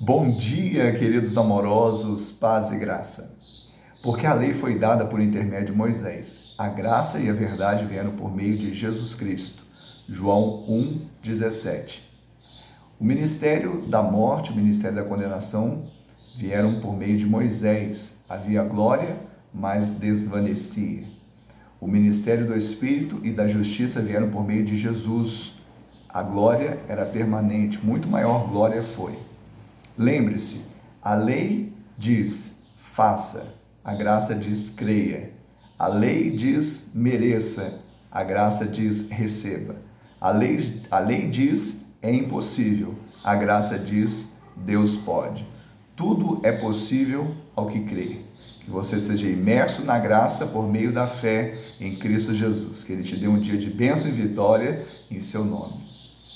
Bom dia, queridos amorosos, paz e graça. Porque a lei foi dada por intermédio de Moisés, a graça e a verdade vieram por meio de Jesus Cristo. João 1:17. O ministério da morte, o ministério da condenação vieram por meio de Moisés. Havia glória, mas desvanecia. O ministério do Espírito e da justiça vieram por meio de Jesus. A glória era permanente, muito maior glória foi. Lembre-se, a lei diz faça, a graça diz creia. A lei diz mereça, a graça diz receba. A lei, a lei diz é impossível, a graça diz Deus pode. Tudo é possível ao que crê. Que você seja imerso na graça por meio da fé em Cristo Jesus. Que Ele te dê um dia de bênção e vitória em seu nome.